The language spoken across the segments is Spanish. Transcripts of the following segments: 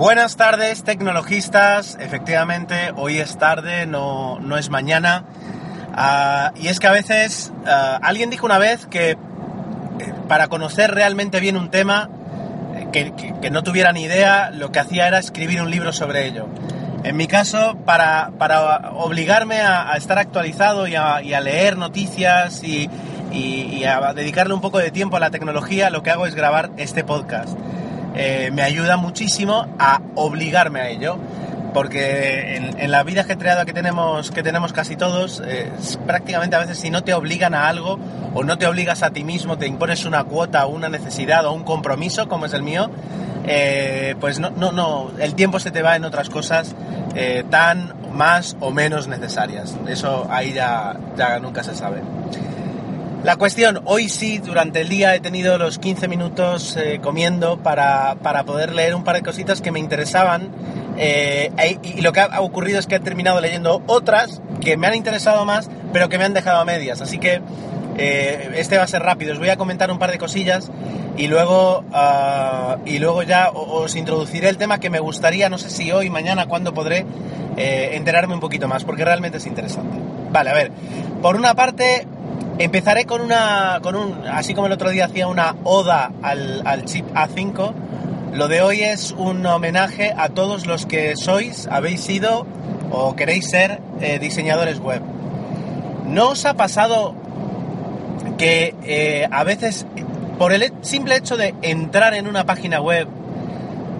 Buenas tardes, tecnologistas. Efectivamente, hoy es tarde, no, no es mañana. Ah, y es que a veces, ah, alguien dijo una vez que eh, para conocer realmente bien un tema, eh, que, que- no tuviera ni idea, lo que hacía era escribir un libro sobre ello. En mi caso, para, para obligarme a, a estar actualizado y a, y a leer noticias y, y- y a dedicarle un poco de tiempo a la tecnología, lo que hago es grabar este podcast. Eh, me ayuda muchísimo a obligarme a ello. Porque en, la vida ajetreada que tenemos, que tenemos casi todos, eh, prácticamente a veces si no te obligan a algo o no te obligas a ti mismo, te impones una cuota o una necesidad o un compromiso, como es el mío, eh, pues no, no, no, el tiempo se te va en otras cosas tan más o menos necesarias. Eso ahí ya nunca se sabe. La cuestión, hoy sí, durante el día he tenido los 15 minutos eh, comiendo para, para poder leer un par de cositas que me interesaban eh, e- y lo que ha ocurrido es que he terminado leyendo otras que me han interesado más pero que me han dejado a medias. Así que eh, este va a ser rápido. Os voy a comentar un par de cosillas y luego, ah, y luego ya os introduciré el tema que me gustaría, no sé si hoy, mañana, cuándo podré enterarme un poquito más porque realmente es interesante. Vale, a ver. Por una parte, Empezaré con una, con un, así como el otro día hacía una oda al, al chip A5, lo de hoy es un homenaje a todos los que sois, habéis sido o queréis ser eh, diseñadores web. ¿No os ha pasado que eh, a veces, por el simple hecho de entrar en una página web,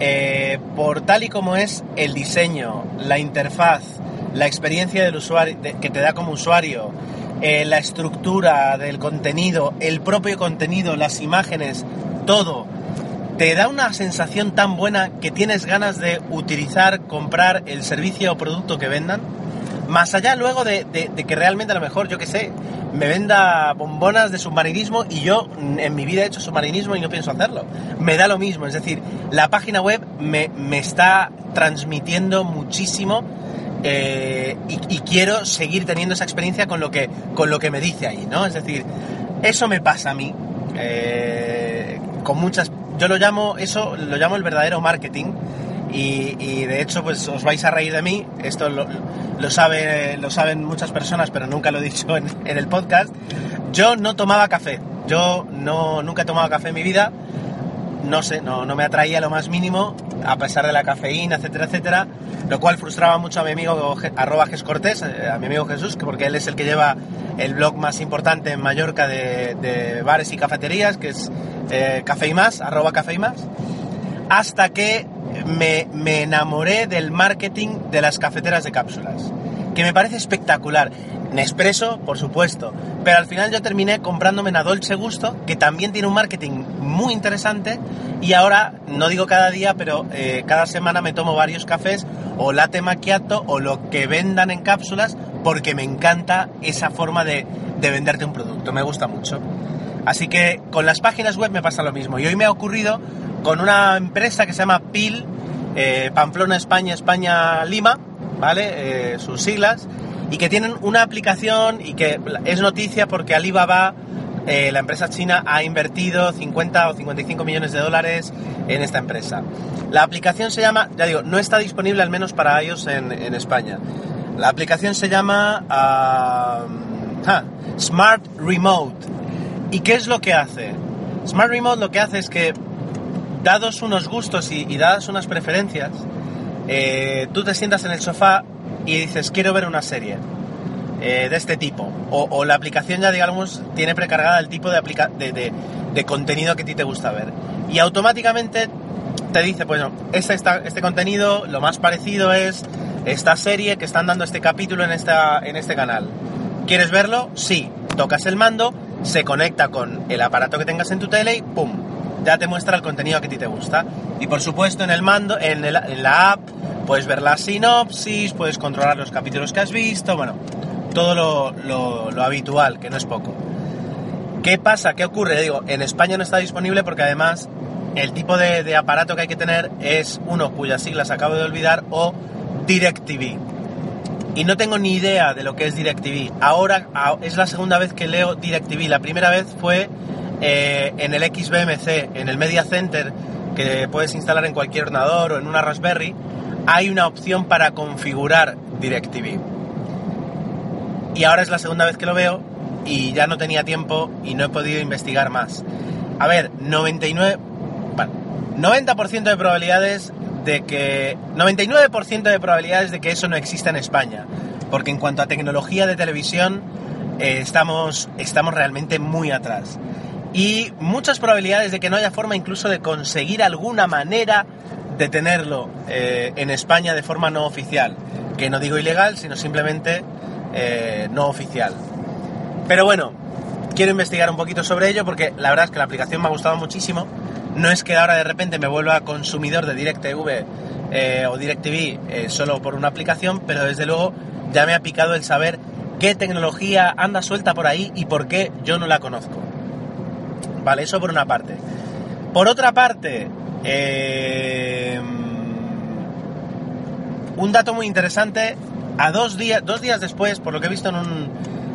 eh, por tal y como es el diseño, la interfaz, la experiencia del usuario, que te da como usuario, eh, la estructura del contenido, el propio contenido, las imágenes, todo, te da una sensación tan buena que tienes ganas de utilizar, comprar el servicio o producto que vendan? Más allá luego de, que realmente a lo mejor, yo que sé, me venda bombonas de submarinismo y yo en mi vida he hecho submarinismo y no pienso hacerlo. Me da lo mismo, es decir, la página web me está transmitiendo muchísimo eh, y, quiero seguir teniendo esa experiencia con lo que, con lo que me dice ahí, ¿no? Es decir, eso me pasa a mí eh, con muchas... Yo lo llamo, eso lo llamo el verdadero marketing y, de hecho pues os vais a reír de mí, esto lo, lo sabe, lo saben muchas personas pero nunca lo he dicho en, en el podcast. Yo no tomaba café, yo no, nunca he tomado café en mi vida, no sé, no, no me atraía lo más mínimo, a pesar de la cafeína, etcétera, etcétera, lo cual frustraba mucho a mi amigo arroba eh, a mi amigo Jesús, que porque él es el que lleva el blog más importante en Mallorca de, bares y cafeterías, que es eh, arroba Café hasta que me enamoré del marketing de las cafeteras de cápsulas, que me parece espectacular. Nespresso, por supuesto, pero al final yo terminé comprándome una Dolce Gusto, que también tiene un marketing muy interesante, y ahora, no digo cada día, pero eh, cada semana me tomo varios cafés, o latte macchiato, o lo que vendan en cápsulas, porque me encanta esa forma de, de venderte un producto, me gusta mucho. Así que con las páginas web me pasa lo mismo. Y hoy me ha ocurrido con una empresa que se llama PIL, eh, Pamplona, España, España, Lima, ¿vale? Eh, sus siglas, y que tienen una aplicación y que es noticia porque Alibaba, eh, la empresa china, ha invertido 50 o 55 millones de dólares en esta empresa. La aplicación se llama, ya digo, no está disponible al menos para ellos en, España. La aplicación se llama ah, Smart Remote. ¿Y qué es lo que hace? Smart Remote lo que hace es que, dados unos gustos y, y dadas unas preferencias, eh, tú te sientas en el sofá y dices, quiero ver una serie eh, de este tipo. O, la aplicación ya, digamos, tiene precargada el tipo de, de, contenido que a ti te gusta ver. Y automáticamente te dice, bueno, este, este contenido, lo más parecido es esta serie que están dando este capítulo en, esta, en este canal. ¿Quieres verlo? Sí. Tocas el mando, se conecta con el aparato que tengas en tu tele y ¡pum! Ya te muestra el contenido que a ti te gusta. Y por supuesto en el mando, en, la app, puedes ver la sinopsis, puedes controlar los capítulos que has visto, bueno, todo lo, habitual, que no es poco. ¿Qué pasa? ¿Qué ocurre? Digo, en España no está disponible porque además el tipo de, de aparato que hay que tener es uno cuyas siglas acabo de olvidar o DirecTV. Y no tengo ni idea de lo que es DirecTV. Ahora es la segunda vez que leo DirecTV. La primera vez fue eh, en el XBMC, en el Media Center, que puedes instalar en cualquier ordenador o en una Raspberry. Hay una opción para configurar DirecTV. Y ahora es la segunda vez que lo veo y ya no tenía tiempo y no he podido investigar más. A ver, 99... vale, 90% de probabilidades de que... 99% de probabilidades de que eso no exista en España. Porque en cuanto a tecnología de televisión eh, estamos, estamos realmente muy atrás. Y muchas probabilidades de que no haya forma incluso de conseguir alguna manera de tenerlo eh, en España de forma no oficial. Que no digo ilegal, sino simplemente eh, no oficial. Pero bueno, quiero investigar un poquito sobre ello porque la verdad es que la aplicación me ha gustado muchísimo. No es que ahora de repente me vuelva consumidor de DirecTV eh, o DirecTV solo por una aplicación, pero desde luego ya me ha picado el saber qué tecnología anda suelta por ahí y por qué yo no la conozco. Vale, eso por una parte. Por otra parte, eh, un dato muy interesante, a dos días, dos días después, por lo que he visto en, un,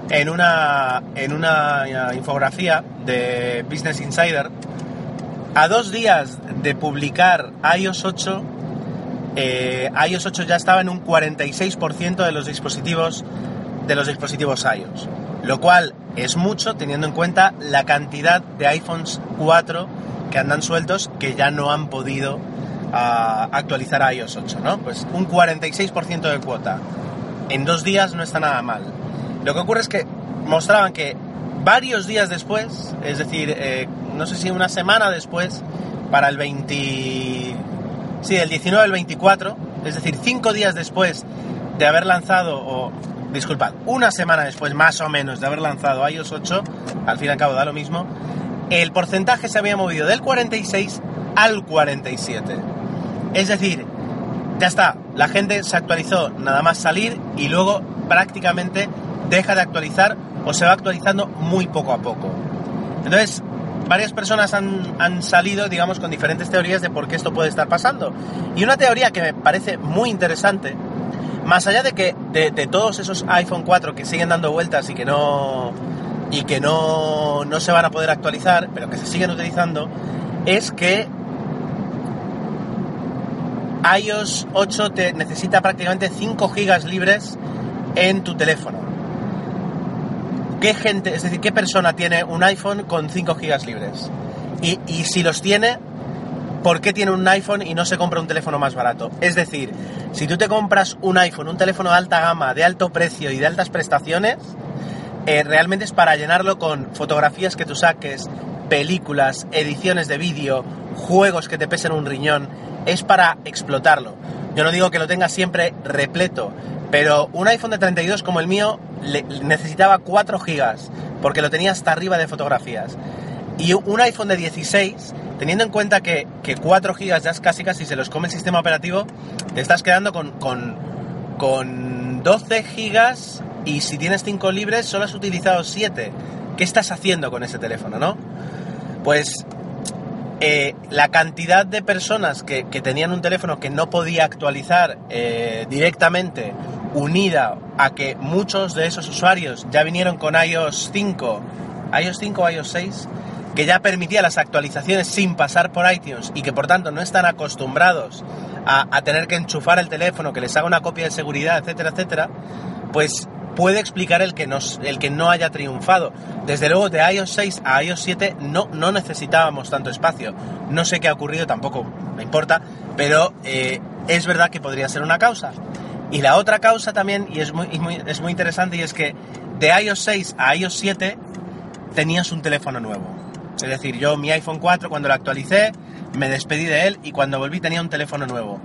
en, una, en una infografía de Business Insider, a dos días de publicar iOS 8, eh, iOS 8 ya estaba en un 46% de los dispositivos de los dispositivos iOS, lo cual es mucho teniendo en cuenta la cantidad de iPhones 4 que andan sueltos que ya no han podido ah, actualizar a iOS 8, ¿no? Pues un 46% de cuota en dos días no está nada mal. Lo que ocurre es que mostraban que varios días después, es decir, eh, no sé si una semana después, para el 20... Sí, el 19 al 24, es decir, cinco días después de haber lanzado, o disculpad, una semana después más o menos de haber lanzado iOS 8, al fin y al cabo da lo mismo, el porcentaje se había movido del 46 al 47. Es decir, ya está, la gente se actualizó nada más salir y luego prácticamente deja de actualizar o se va actualizando muy poco a poco. Entonces, varias personas han, han, salido, digamos, con diferentes teorías de por qué esto puede estar pasando. Y una teoría que me parece muy interesante, más allá de que de, todos esos iPhone 4 que siguen dando vueltas y que no y que no, no se van a poder actualizar, pero que se siguen utilizando, es que iOS 8 te necesita prácticamente 5 gigas libres en tu teléfono. ¿Qué gente, es decir, qué persona tiene un iPhone con 5 gigas libres? Y, y, si los tiene, ¿por qué tiene un iPhone y no se compra un teléfono más barato? Es decir, si tú te compras un iPhone, un teléfono de alta gama, de alto precio y de altas prestaciones, eh, realmente es para llenarlo con fotografías que tú saques, películas, ediciones de vídeo, juegos que te pesen un riñón, es para explotarlo. Yo no digo que lo tengas siempre repleto, pero un iPhone de 32 como el mío le, necesitaba 4 gigas, porque lo tenía hasta arriba de fotografías. Y un iPhone de 16, teniendo en cuenta que, que 4 gigas ya es casi casi se los come el sistema operativo, te estás quedando con, con, con 12 gigas y si tienes 5 libres solo has utilizado 7. ¿Qué estás haciendo con ese teléfono, no? Pues eh, la cantidad de personas que, que, tenían un teléfono que no podía actualizar eh, directamente, unida a que muchos de esos usuarios ya vinieron con iOS 5, iOS 5 o iOS 6, que ya permitía las actualizaciones sin pasar por iTunes y que por tanto no están acostumbrados a, a tener que enchufar el teléfono, que les haga una copia de seguridad, etcétera, etcétera, pues puede explicar el que, nos, el que no haya triunfado. Desde luego, de iOS 6 a iOS 7 no, no necesitábamos tanto espacio. No sé qué ha ocurrido, tampoco me importa, pero eh, es verdad que podría ser una causa. Y la otra causa también, y es muy, muy, es muy interesante, y es que de iOS 6 a iOS 7 tenías un teléfono nuevo. Es decir, yo mi iPhone 4 cuando lo actualicé, me despedí de él y cuando volví tenía un teléfono nuevo.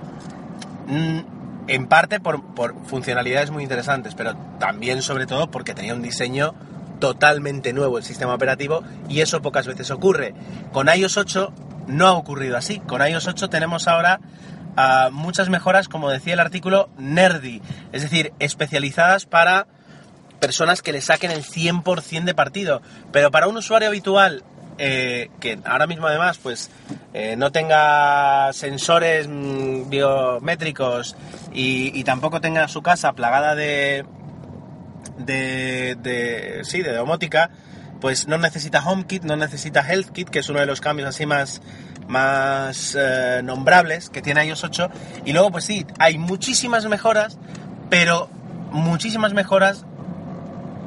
Mm, en parte por, por, funcionalidades muy interesantes, pero también sobre todo porque tenía un diseño totalmente nuevo el sistema operativo y eso pocas veces ocurre. Con iOS 8 no ha ocurrido así. Con iOS 8 tenemos ahora ah, muchas mejoras, como decía el artículo, nerdy, es decir, especializadas para personas que le saquen el 100% de partido. Pero para un usuario habitual eh, que ahora mismo además pues eh, no tenga sensores mm, biométricos y, tampoco tenga su casa plagada de, de, de sí de domótica pues no necesita HomeKit, no necesita HealthKit, que es uno de los cambios así más, más eh, nombrables que tiene iOS 8. Y luego, pues sí, hay muchísimas mejoras, pero muchísimas mejoras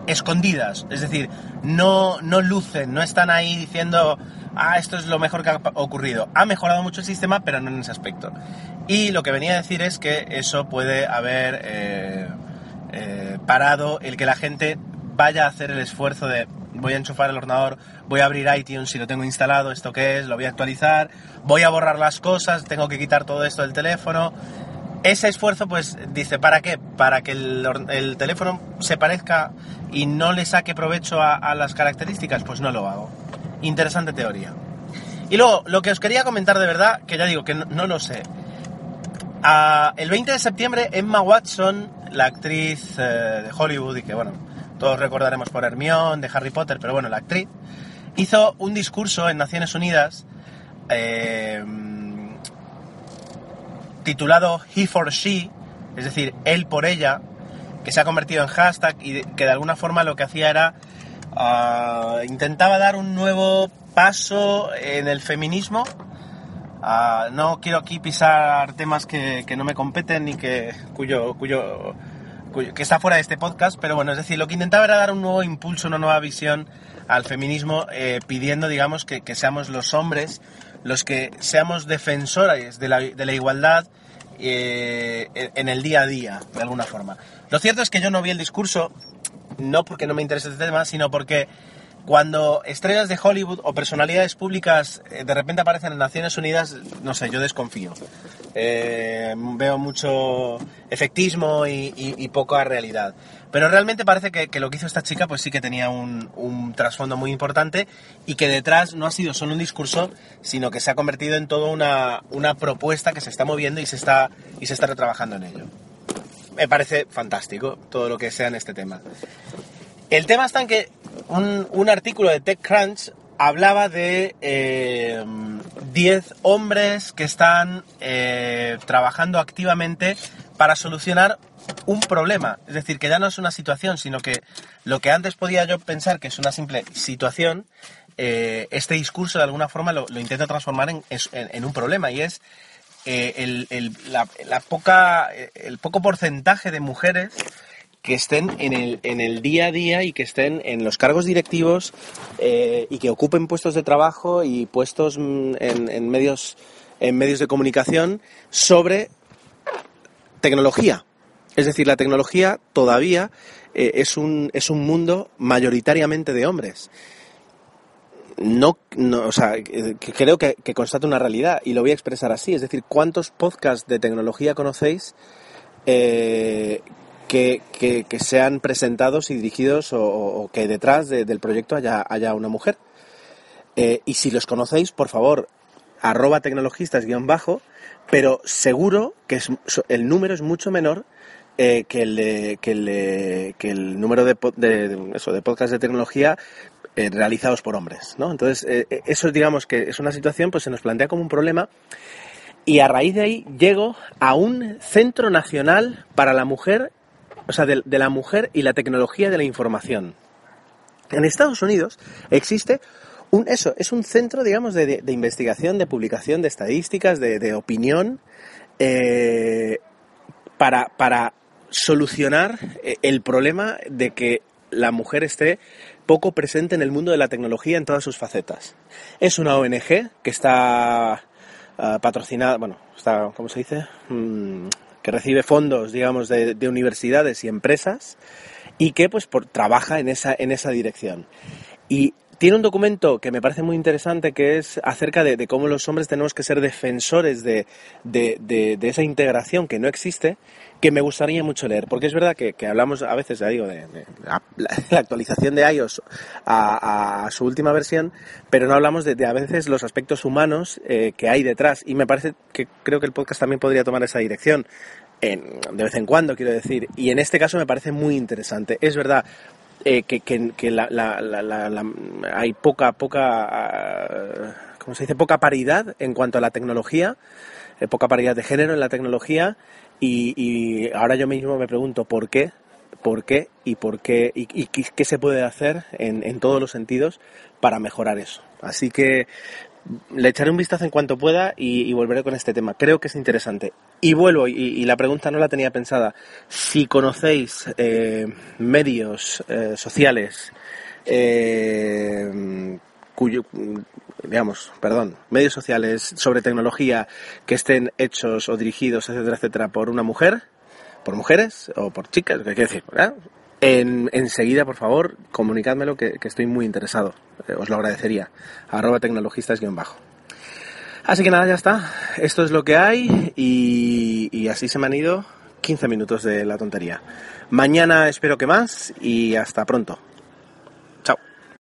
escondidas, es decir, no, no lucen, no están ahí diciendo, ah, esto es lo mejor que ha ocurrido. Ha mejorado mucho el sistema, pero no en ese aspecto. Y lo que venía a decir es que eso puede haber eh, eh, parado el que la gente vaya a hacer el esfuerzo de voy a enchufar el ordenador, voy a abrir iTunes si lo tengo instalado, esto qué es, lo voy a actualizar, voy a borrar las cosas, tengo que quitar todo esto del teléfono, ese esfuerzo, pues dice, ¿para qué? Para que el, teléfono se parezca y no le saque provecho a, las características, pues no lo hago. Interesante teoría. Y luego, lo que os quería comentar de verdad, que ya digo que no, lo sé. el 20 de septiembre, Emma Watson, la actriz eh, de Hollywood, y que bueno, todos recordaremos por Hermione, de Harry Potter, pero bueno, la actriz, hizo un discurso en Naciones Unidas. Eh, titulado He for She, es decir, él por ella, que se ha convertido en hashtag y que de alguna forma lo que hacía era ah, intentaba dar un nuevo paso en el feminismo. Ah, no quiero aquí pisar temas que, no me competen ni que cuyo, cuyo, que está fuera de este podcast, pero bueno, es decir, lo que intentaba era dar un nuevo impulso, una nueva visión al feminismo, eh, pidiendo, digamos, que, que seamos los hombres los que seamos defensores de la, de la igualdad eh, en el día a día, de alguna forma. Lo cierto es que yo no vi el discurso, no porque no me interese este tema, sino porque cuando estrellas de Hollywood o personalidades públicas eh, de repente aparecen en Naciones Unidas, no sé, yo desconfío. Eh, veo mucho efectismo y, poca realidad. Pero realmente parece que, lo que hizo esta chica pues sí que tenía un, trasfondo muy importante y que detrás no ha sido solo un discurso, sino que se ha convertido en toda una, una propuesta que se está moviendo y se está, y se está retrabajando en ello. Me parece fantástico todo lo que sea en este tema. El tema está en que un, artículo de TechCrunch hablaba de 10 eh, hombres que están eh, trabajando activamente para solucionar un problema. Es decir, que ya no es una situación, sino que lo que antes podía yo pensar que es una simple situación, eh, este discurso de alguna forma lo, intento transformar en, un problema y es la, poca, el poco porcentaje de mujeres que estén en el, en el día a día y que estén en los cargos directivos eh, y que ocupen puestos de trabajo y puestos mm, en, medios, en medios de comunicación sobre tecnología. Es decir, la tecnología todavía eh, es, un, es un mundo mayoritariamente de hombres. No, no, o sea, creo que, que constata una realidad y lo voy a expresar así. Es decir, ¿cuántos podcasts de tecnología conocéis eh, que, sean presentados y dirigidos o, que detrás del proyecto haya, haya una mujer. Eh, y si los conocéis, por favor, arroba tecnologistas guion bajo, pero seguro que el número es mucho menor eh, que, el, que, el, que el número de, de, eso, de podcasts de tecnología eh, realizados por hombres. ¿no? Entonces, eso digamos que es una situación, pues se nos plantea como un problema. Y a raíz de ahí llego a un centro nacional para la mujer o sea, de, la mujer y la tecnología de la información. En Estados Unidos existe un, eso, es un centro, digamos, de, investigación, de publicación, de estadísticas, de, opinión, eh, para, para solucionar eh, el problema de que la mujer esté poco presente en el mundo de la tecnología en todas sus facetas. Es una ONG que está ah, patrocinada, bueno, está, ¿cómo se dice? Mm, que recibe fondos, digamos, de, universidades y empresas y que pues por, trabaja en esa, en esa dirección. Y tiene un documento que me parece muy interesante que es acerca de, cómo los hombres tenemos que ser defensores de, esa integración que no existe, que me gustaría mucho leer, porque es verdad que, hablamos a veces, ya digo, de, la, actualización de iOS a, su última versión, pero no hablamos de, a veces los aspectos humanos eh, que hay detrás, y me parece que creo que el podcast también podría tomar esa dirección. de vez en cuando, quiero decir, y en este caso me parece muy interesante. Es verdad, eh, que, que, la, hay poca, poca, uh, ¿cómo se dice? Poca paridad en cuanto a la tecnología, eh, poca paridad de género en la tecnología y, ahora yo mismo me pregunto por qué, por qué y por qué y qué se puede hacer en, en todos los sentidos para mejorar eso. Así que le echaré un vistazo en cuanto pueda y, volveré con este tema. Creo que es interesante. Y vuelvo, y, la pregunta no la tenía pensada. Si conocéis eh, medios eh, sociales eh, cuyo, digamos, perdón, medios sociales sobre tecnología que estén hechos o dirigidos, etcétera, etcétera, por una mujer, por mujeres o por chicas, ¿qué quiere decir? En, enseguida, por favor, comunicádmelo que, que estoy muy interesado. Eh, os lo agradecería. Arroba tecnologistas-bajo. Así que nada, ya está. Esto es lo que hay y, y así se me han ido 15 minutos de la tontería. Mañana espero que más y hasta pronto.